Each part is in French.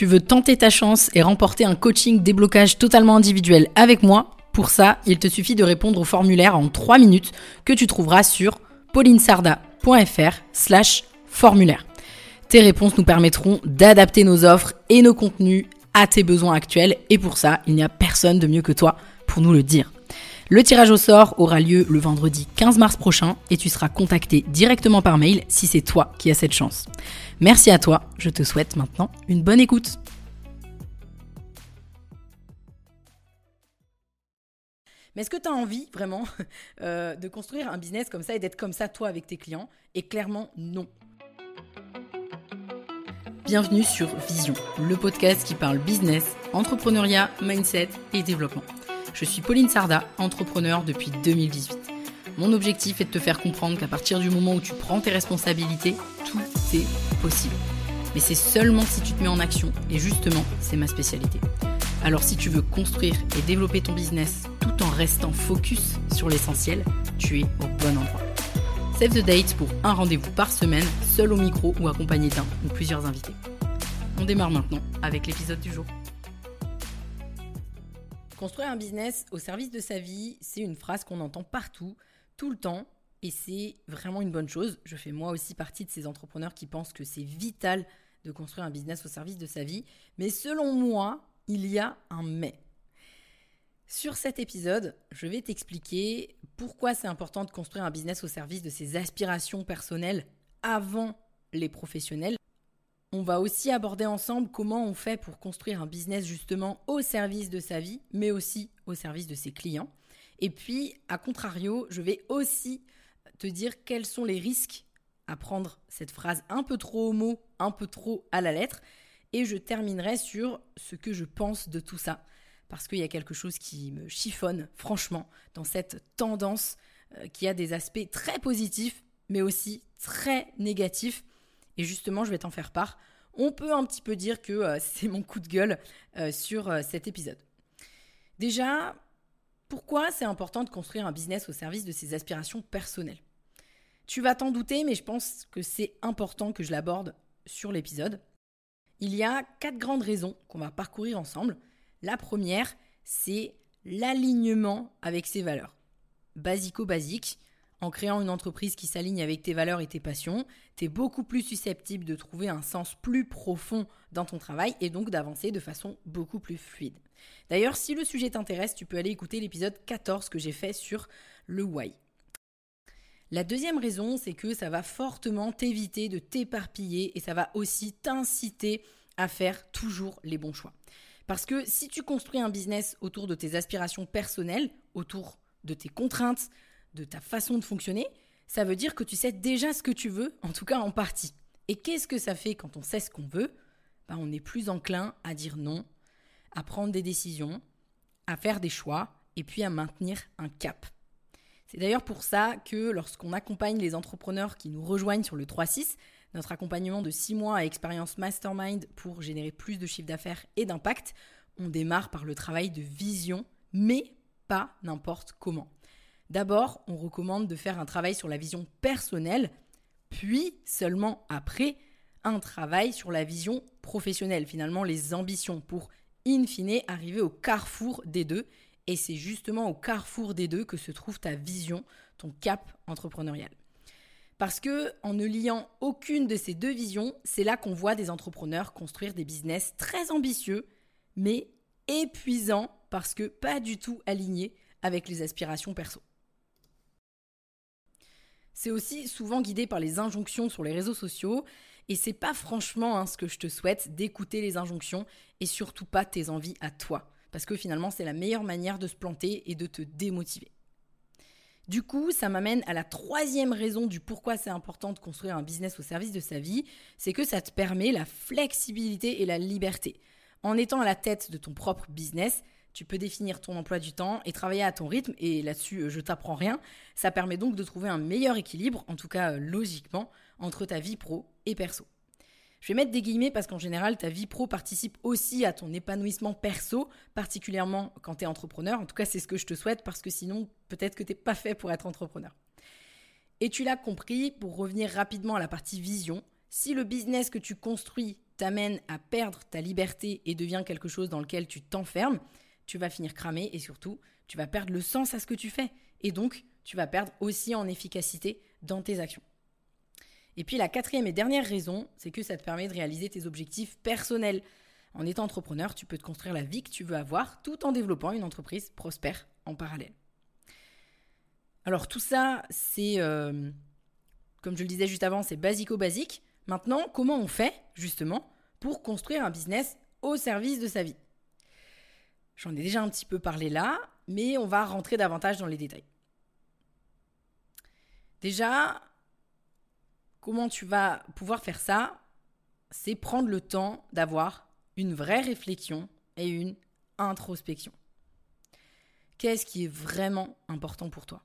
Tu veux tenter ta chance et remporter un coaching déblocage totalement individuel avec moi Pour ça, il te suffit de répondre au formulaire en 3 minutes que tu trouveras sur paulinesarda.fr slash formulaire. Tes réponses nous permettront d'adapter nos offres et nos contenus à tes besoins actuels et pour ça, il n'y a personne de mieux que toi pour nous le dire. Le tirage au sort aura lieu le vendredi 15 mars prochain et tu seras contacté directement par mail si c'est toi qui as cette chance. Merci à toi, je te souhaite maintenant une bonne écoute. Mais est-ce que tu as envie vraiment euh, de construire un business comme ça et d'être comme ça toi avec tes clients? Et clairement non. Bienvenue sur Vision, le podcast qui parle business, entrepreneuriat, mindset et développement. Je suis Pauline Sarda, entrepreneur depuis 2018. Mon objectif est de te faire comprendre qu'à partir du moment où tu prends tes responsabilités, tout est possible. Mais c'est seulement si tu te mets en action, et justement, c'est ma spécialité. Alors si tu veux construire et développer ton business tout en restant focus sur l'essentiel, tu es au bon endroit. Save the date pour un rendez-vous par semaine, seul au micro ou accompagné d'un ou plusieurs invités. On démarre maintenant avec l'épisode du jour. Construire un business au service de sa vie, c'est une phrase qu'on entend partout, tout le temps, et c'est vraiment une bonne chose. Je fais moi aussi partie de ces entrepreneurs qui pensent que c'est vital de construire un business au service de sa vie. Mais selon moi, il y a un mais. Sur cet épisode, je vais t'expliquer pourquoi c'est important de construire un business au service de ses aspirations personnelles avant les professionnels on va aussi aborder ensemble comment on fait pour construire un business justement au service de sa vie, mais aussi au service de ses clients. Et puis, à contrario, je vais aussi te dire quels sont les risques à prendre cette phrase un peu trop au mot, un peu trop à la lettre. Et je terminerai sur ce que je pense de tout ça. Parce qu'il y a quelque chose qui me chiffonne, franchement, dans cette tendance euh, qui a des aspects très positifs, mais aussi très négatifs et justement, je vais t'en faire part. On peut un petit peu dire que euh, c'est mon coup de gueule euh, sur euh, cet épisode. Déjà, pourquoi c'est important de construire un business au service de ses aspirations personnelles? Tu vas t'en douter, mais je pense que c'est important que je l'aborde sur l'épisode. Il y a quatre grandes raisons qu'on va parcourir ensemble. La première, c'est l'alignement avec ses valeurs. Basico-basique, en créant une entreprise qui s'aligne avec tes valeurs et tes passions, tu es beaucoup plus susceptible de trouver un sens plus profond dans ton travail et donc d'avancer de façon beaucoup plus fluide. D'ailleurs, si le sujet t'intéresse, tu peux aller écouter l'épisode 14 que j'ai fait sur le why. La deuxième raison, c'est que ça va fortement t'éviter de t'éparpiller et ça va aussi t'inciter à faire toujours les bons choix. Parce que si tu construis un business autour de tes aspirations personnelles, autour de tes contraintes, de ta façon de fonctionner, ça veut dire que tu sais déjà ce que tu veux, en tout cas en partie. Et qu'est-ce que ça fait quand on sait ce qu'on veut? Ben, On est plus enclin à dire non, à prendre des décisions, à faire des choix et puis à maintenir un cap. C'est d'ailleurs pour ça que lorsqu'on accompagne les entrepreneurs qui nous rejoignent sur le 3-6, notre accompagnement de 6 mois à expérience mastermind pour générer plus de chiffre d'affaires et d'impact, on démarre par le travail de vision, mais pas n'importe comment. D'abord, on recommande de faire un travail sur la vision personnelle, puis seulement après, un travail sur la vision professionnelle, finalement les ambitions, pour in fine arriver au carrefour des deux. Et c'est justement au carrefour des deux que se trouve ta vision, ton cap entrepreneurial. Parce que en ne liant aucune de ces deux visions, c'est là qu'on voit des entrepreneurs construire des business très ambitieux, mais épuisants parce que pas du tout alignés avec les aspirations perso. C'est aussi souvent guidé par les injonctions sur les réseaux sociaux. Et c'est pas franchement hein, ce que je te souhaite d'écouter les injonctions et surtout pas tes envies à toi. Parce que finalement, c'est la meilleure manière de se planter et de te démotiver. Du coup, ça m'amène à la troisième raison du pourquoi c'est important de construire un business au service de sa vie, c'est que ça te permet la flexibilité et la liberté. En étant à la tête de ton propre business, tu peux définir ton emploi du temps et travailler à ton rythme. Et là-dessus, euh, je t'apprends rien. Ça permet donc de trouver un meilleur équilibre, en tout cas euh, logiquement, entre ta vie pro et perso. Je vais mettre des guillemets parce qu'en général, ta vie pro participe aussi à ton épanouissement perso, particulièrement quand tu es entrepreneur. En tout cas, c'est ce que je te souhaite parce que sinon, peut-être que tu n'es pas fait pour être entrepreneur. Et tu l'as compris, pour revenir rapidement à la partie vision, Si le business que tu construis t'amène à perdre ta liberté et devient quelque chose dans lequel tu t'enfermes, tu vas finir cramé et surtout, tu vas perdre le sens à ce que tu fais. Et donc, tu vas perdre aussi en efficacité dans tes actions. Et puis la quatrième et dernière raison, c'est que ça te permet de réaliser tes objectifs personnels. En étant entrepreneur, tu peux te construire la vie que tu veux avoir tout en développant une entreprise prospère en parallèle. Alors tout ça, c'est, euh, comme je le disais juste avant, c'est basico-basique. Maintenant, comment on fait justement pour construire un business au service de sa vie? J'en ai déjà un petit peu parlé là, mais on va rentrer davantage dans les détails. Déjà, comment tu vas pouvoir faire ça C'est prendre le temps d'avoir une vraie réflexion et une introspection. Qu'est-ce qui est vraiment important pour toi?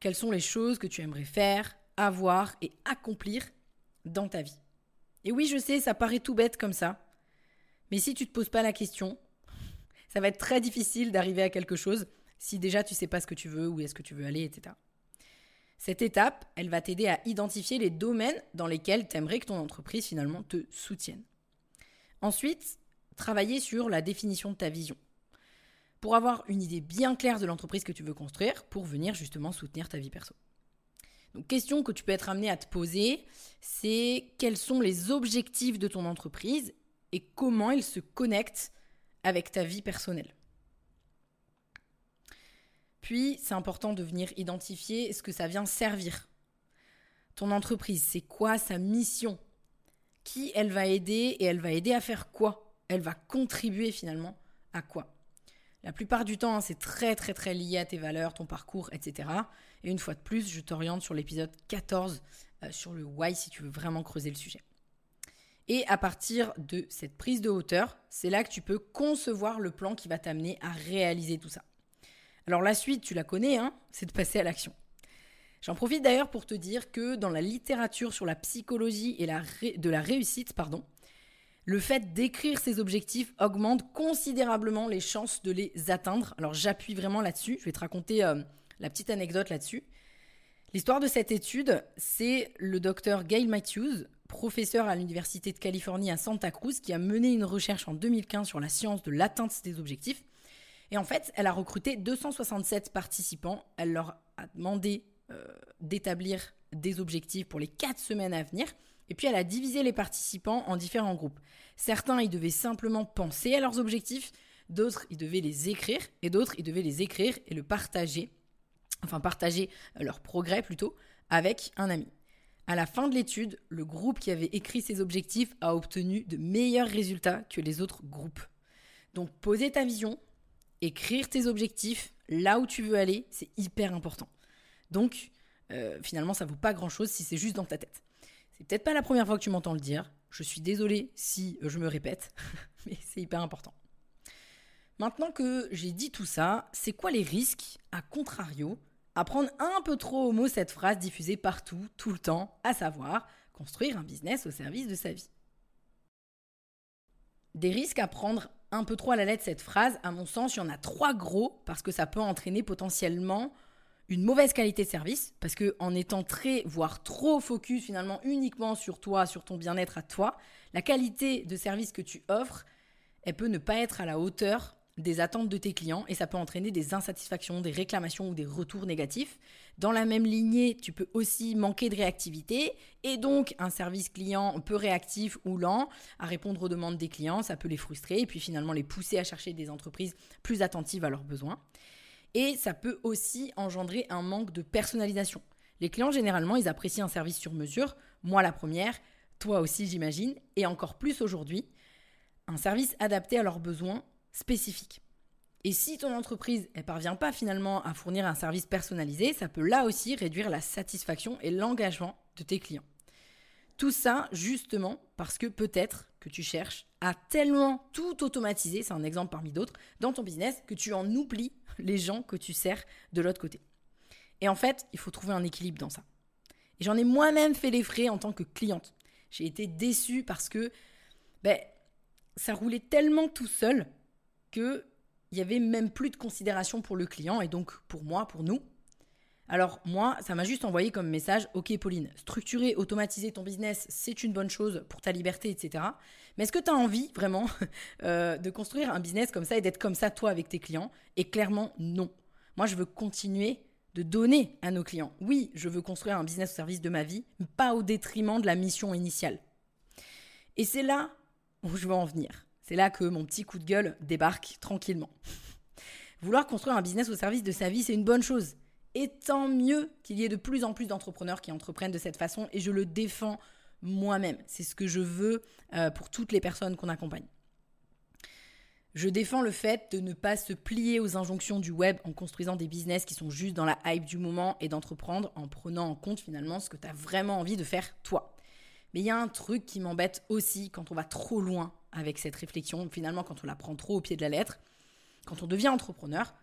Quelles sont les choses que tu aimerais faire, avoir et accomplir dans ta vie? Et oui, je sais, ça paraît tout bête comme ça, mais si tu ne te poses pas la question, ça va être très difficile d'arriver à quelque chose si déjà tu sais pas ce que tu veux, où est-ce que tu veux aller, etc. Cette étape, elle va t'aider à identifier les domaines dans lesquels tu aimerais que ton entreprise finalement te soutienne. Ensuite, travailler sur la définition de ta vision. Pour avoir une idée bien claire de l'entreprise que tu veux construire pour venir justement soutenir ta vie perso. Donc, question que tu peux être amené à te poser, c'est quels sont les objectifs de ton entreprise et comment il se connecte avec ta vie personnelle. Puis, c'est important de venir identifier ce que ça vient servir. Ton entreprise, c'est quoi sa mission? Qui elle va aider et elle va aider à faire quoi? Elle va contribuer finalement à quoi? La plupart du temps, hein, c'est très très très lié à tes valeurs, ton parcours, etc. Et une fois de plus, je t'oriente sur l'épisode 14 euh, sur le why si tu veux vraiment creuser le sujet. Et à partir de cette prise de hauteur, c'est là que tu peux concevoir le plan qui va t'amener à réaliser tout ça. Alors la suite, tu la connais, hein, c'est de passer à l'action. J'en profite d'ailleurs pour te dire que dans la littérature sur la psychologie et la de la réussite, pardon, le fait d'écrire ses objectifs augmente considérablement les chances de les atteindre. Alors j'appuie vraiment là-dessus, je vais te raconter euh, la petite anecdote là-dessus. L'histoire de cette étude, c'est le docteur Gail Matthews, professeur à l'Université de Californie à Santa Cruz, qui a mené une recherche en 2015 sur la science de l'atteinte des objectifs. Et en fait, elle a recruté 267 participants. Elle leur a demandé euh, d'établir des objectifs pour les 4 semaines à venir. Et puis elle a divisé les participants en différents groupes. Certains, ils devaient simplement penser à leurs objectifs. D'autres, ils devaient les écrire. Et d'autres, ils devaient les écrire et le partager. Enfin, partager leur progrès plutôt avec un ami. À la fin de l'étude, le groupe qui avait écrit ses objectifs a obtenu de meilleurs résultats que les autres groupes. Donc poser ta vision, écrire tes objectifs, là où tu veux aller, c'est hyper important. Donc euh, finalement, ça vaut pas grand-chose si c'est juste dans ta tête. C'est peut-être pas la première fois que tu m'entends le dire. Je suis désolée si je me répète, mais c'est hyper important. Maintenant que j'ai dit tout ça, c'est quoi les risques, à contrario, à prendre un peu trop au mot cette phrase diffusée partout, tout le temps, à savoir construire un business au service de sa vie. Des risques à prendre un peu trop à la lettre cette phrase, à mon sens, il y en a trois gros parce que ça peut entraîner potentiellement une mauvaise qualité de service parce que en étant très voire trop focus finalement uniquement sur toi, sur ton bien-être à toi, la qualité de service que tu offres, elle peut ne pas être à la hauteur des attentes de tes clients et ça peut entraîner des insatisfactions, des réclamations ou des retours négatifs. Dans la même lignée, tu peux aussi manquer de réactivité et donc un service client peu réactif ou lent à répondre aux demandes des clients, ça peut les frustrer et puis finalement les pousser à chercher des entreprises plus attentives à leurs besoins. Et ça peut aussi engendrer un manque de personnalisation. Les clients, généralement, ils apprécient un service sur mesure, moi la première, toi aussi j'imagine, et encore plus aujourd'hui, un service adapté à leurs besoins spécifique. Et si ton entreprise ne parvient pas finalement à fournir un service personnalisé, ça peut là aussi réduire la satisfaction et l'engagement de tes clients. Tout ça justement parce que peut-être que tu cherches à tellement tout automatiser, c'est un exemple parmi d'autres, dans ton business que tu en oublies les gens que tu sers de l'autre côté. Et en fait, il faut trouver un équilibre dans ça. Et j'en ai moi-même fait les frais en tant que cliente. J'ai été déçue parce que ben, ça roulait tellement tout seul qu'il n'y avait même plus de considération pour le client et donc pour moi, pour nous. Alors moi, ça m'a juste envoyé comme message, ok Pauline, structurer, automatiser ton business, c'est une bonne chose pour ta liberté, etc. Mais est-ce que tu as envie vraiment euh, de construire un business comme ça et d'être comme ça toi avec tes clients? Et clairement, non. Moi, je veux continuer de donner à nos clients. Oui, je veux construire un business au service de ma vie, mais pas au détriment de la mission initiale. Et c'est là où je veux en venir. C'est là que mon petit coup de gueule débarque tranquillement. Vouloir construire un business au service de sa vie, c'est une bonne chose. Et tant mieux qu'il y ait de plus en plus d'entrepreneurs qui entreprennent de cette façon et je le défends moi-même. C'est ce que je veux euh, pour toutes les personnes qu'on accompagne. Je défends le fait de ne pas se plier aux injonctions du web en construisant des business qui sont juste dans la hype du moment et d'entreprendre en prenant en compte finalement ce que tu as vraiment envie de faire toi. Mais il y a un truc qui m'embête aussi quand on va trop loin avec cette réflexion, finalement quand on la prend trop au pied de la lettre. Quand on devient entrepreneur,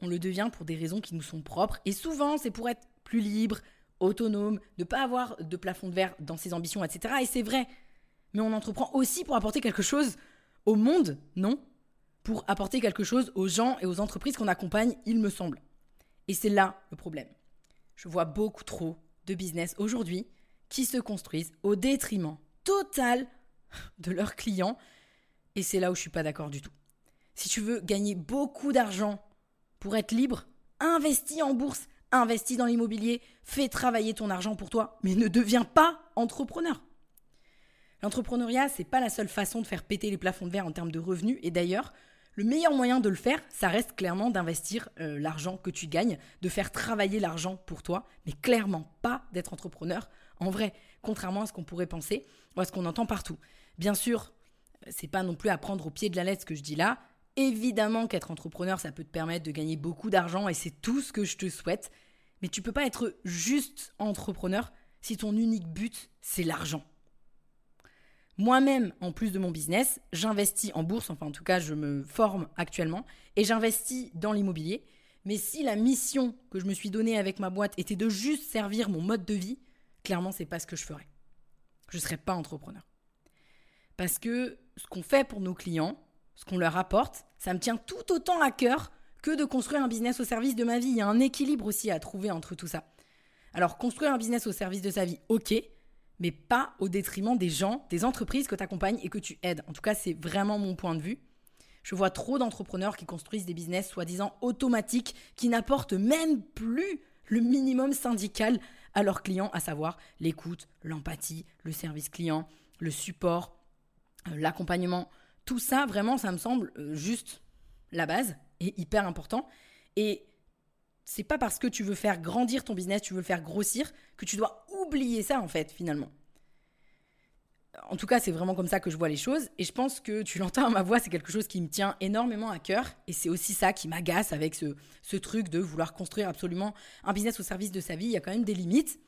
on le devient pour des raisons qui nous sont propres et souvent c'est pour être plus libre, autonome, ne pas avoir de plafond de verre dans ses ambitions, etc. Et c'est vrai. Mais on entreprend aussi pour apporter quelque chose au monde, non? Pour apporter quelque chose aux gens et aux entreprises qu'on accompagne, il me semble. Et c'est là le problème. Je vois beaucoup trop de business aujourd'hui qui se construisent au détriment total de leurs clients. Et c'est là où je suis pas d'accord du tout. Si tu veux gagner beaucoup d'argent pour être libre, investis en bourse, investis dans l'immobilier, fais travailler ton argent pour toi, mais ne deviens pas entrepreneur. L'entrepreneuriat, c'est pas la seule façon de faire péter les plafonds de verre en termes de revenus. Et d'ailleurs, le meilleur moyen de le faire, ça reste clairement d'investir euh, l'argent que tu gagnes, de faire travailler l'argent pour toi, mais clairement pas d'être entrepreneur en vrai, contrairement à ce qu'on pourrait penser ou à ce qu'on entend partout. Bien sûr, c'est pas non plus à prendre au pied de la lettre ce que je dis là. Évidemment qu'être entrepreneur, ça peut te permettre de gagner beaucoup d'argent et c'est tout ce que je te souhaite. Mais tu peux pas être juste entrepreneur si ton unique but, c'est l'argent. Moi-même, en plus de mon business, j'investis en bourse, enfin en tout cas je me forme actuellement, et j'investis dans l'immobilier. Mais si la mission que je me suis donnée avec ma boîte était de juste servir mon mode de vie, clairement, c'est pas ce que je ferais. Je ne serais pas entrepreneur. Parce que ce qu'on fait pour nos clients, ce qu'on leur apporte, ça me tient tout autant à cœur que de construire un business au service de ma vie. Il y a un équilibre aussi à trouver entre tout ça. Alors, construire un business au service de sa vie, ok, mais pas au détriment des gens, des entreprises que tu accompagnes et que tu aides. En tout cas, c'est vraiment mon point de vue. Je vois trop d'entrepreneurs qui construisent des business soi-disant automatiques, qui n'apportent même plus le minimum syndical à leurs clients, à savoir l'écoute, l'empathie, le service client, le support, euh, l'accompagnement. Tout ça, vraiment, ça me semble euh, juste la base et hyper important. Et c'est pas parce que tu veux faire grandir ton business, tu veux le faire grossir, que tu dois oublier ça, en fait, finalement. En tout cas, c'est vraiment comme ça que je vois les choses. Et je pense que tu l'entends à ma voix, c'est quelque chose qui me tient énormément à cœur. Et c'est aussi ça qui m'agace avec ce, truc de vouloir construire absolument un business au service de sa vie. Il y a quand même des limites.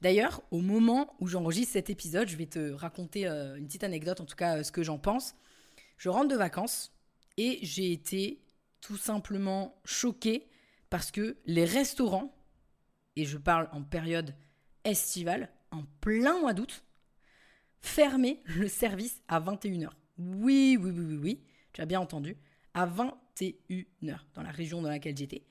D'ailleurs, au moment où j'enregistre cet épisode, je vais te raconter euh, une petite anecdote, en tout cas euh, ce que j'en pense. Je rentre de vacances et j'ai été tout simplement choquée parce que les restaurants, et je parle en période estivale, en plein mois d'août, fermer le service à 21h. Oui, oui, oui, oui, oui, tu as bien entendu, à 21h dans la région dans laquelle j'étais.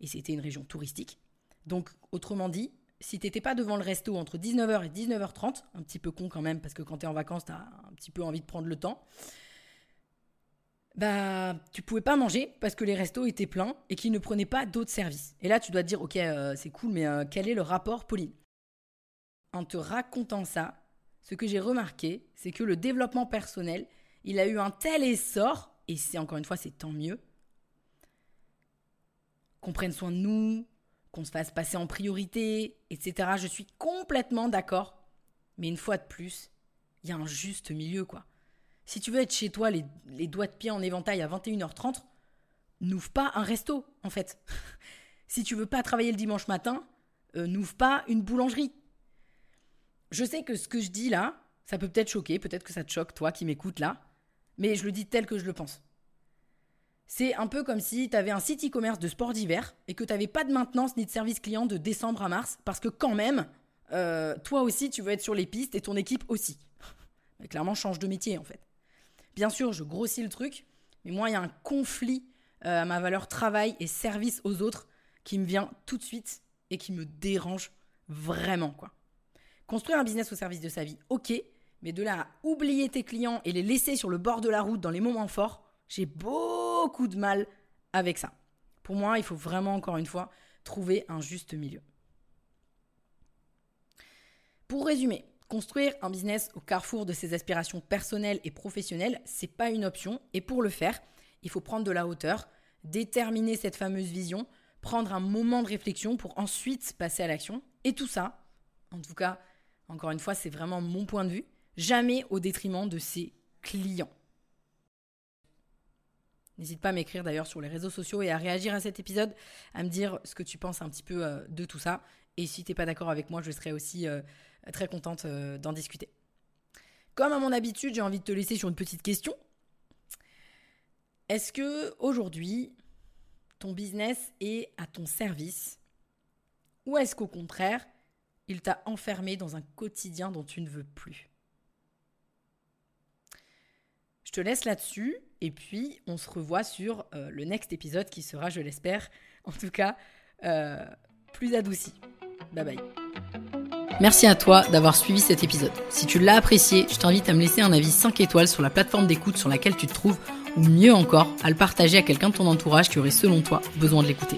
Et c'était une région touristique. Donc, autrement dit, si t'étais pas devant le resto entre 19h et 19h30, un petit peu con quand même, parce que quand tu es en vacances, tu as un petit peu envie de prendre le temps, bah, tu pouvais pas manger parce que les restos étaient pleins et qu'ils ne prenaient pas d'autres services. Et là, tu dois te dire, ok, euh, c'est cool, mais euh, quel est le rapport, Pauline? En te racontant ça, ce que j'ai remarqué, c'est que le développement personnel, il a eu un tel essor, et c'est encore une fois, c'est tant mieux, qu'on prenne soin de nous, qu'on se fasse passer en priorité, etc. Je suis complètement d'accord. Mais une fois de plus, il y a un juste milieu, quoi. Si tu veux être chez toi, les, doigts de pied en éventail à 21h30, n'ouvre pas un resto, en fait. si tu veux pas travailler le dimanche matin, euh, n'ouvre pas une boulangerie. Je sais que ce que je dis là, ça peut peut-être choquer, peut-être que ça te choque, toi qui m'écoutes là, mais je le dis tel que je le pense. C'est un peu comme si tu avais un site e-commerce de sport d'hiver et que tu n'avais pas de maintenance ni de service client de décembre à mars, parce que quand même, euh, toi aussi, tu veux être sur les pistes et ton équipe aussi. Clairement, change de métier en fait. Bien sûr, je grossis le truc, mais moi, il y a un conflit euh, à ma valeur travail et service aux autres qui me vient tout de suite et qui me dérange vraiment, quoi. Construire un business au service de sa vie, ok, mais de là à oublier tes clients et les laisser sur le bord de la route dans les moments forts, j'ai beaucoup de mal avec ça. Pour moi, il faut vraiment, encore une fois, trouver un juste milieu. Pour résumer, construire un business au carrefour de ses aspirations personnelles et professionnelles, c'est pas une option. Et pour le faire, il faut prendre de la hauteur, déterminer cette fameuse vision, prendre un moment de réflexion pour ensuite passer à l'action. Et tout ça, en tout cas, encore une fois, c'est vraiment mon point de vue, jamais au détriment de ses clients. N'hésite pas à m'écrire d'ailleurs sur les réseaux sociaux et à réagir à cet épisode, à me dire ce que tu penses un petit peu euh, de tout ça. Et si tu n'es pas d'accord avec moi, je serais aussi euh, très contente euh, d'en discuter. Comme à mon habitude, j'ai envie de te laisser sur une petite question. Est-ce que aujourd'hui, ton business est à ton service? Ou est-ce qu'au contraire, il t'a enfermé dans un quotidien dont tu ne veux plus Je te laisse là-dessus et puis on se revoit sur euh, le next épisode qui sera, je l'espère, en tout cas, euh, plus adouci. Bye bye. Merci à toi d'avoir suivi cet épisode. Si tu l'as apprécié, je t'invite à me laisser un avis 5 étoiles sur la plateforme d'écoute sur laquelle tu te trouves ou mieux encore, à le partager à quelqu'un de ton entourage qui aurait selon toi besoin de l'écouter.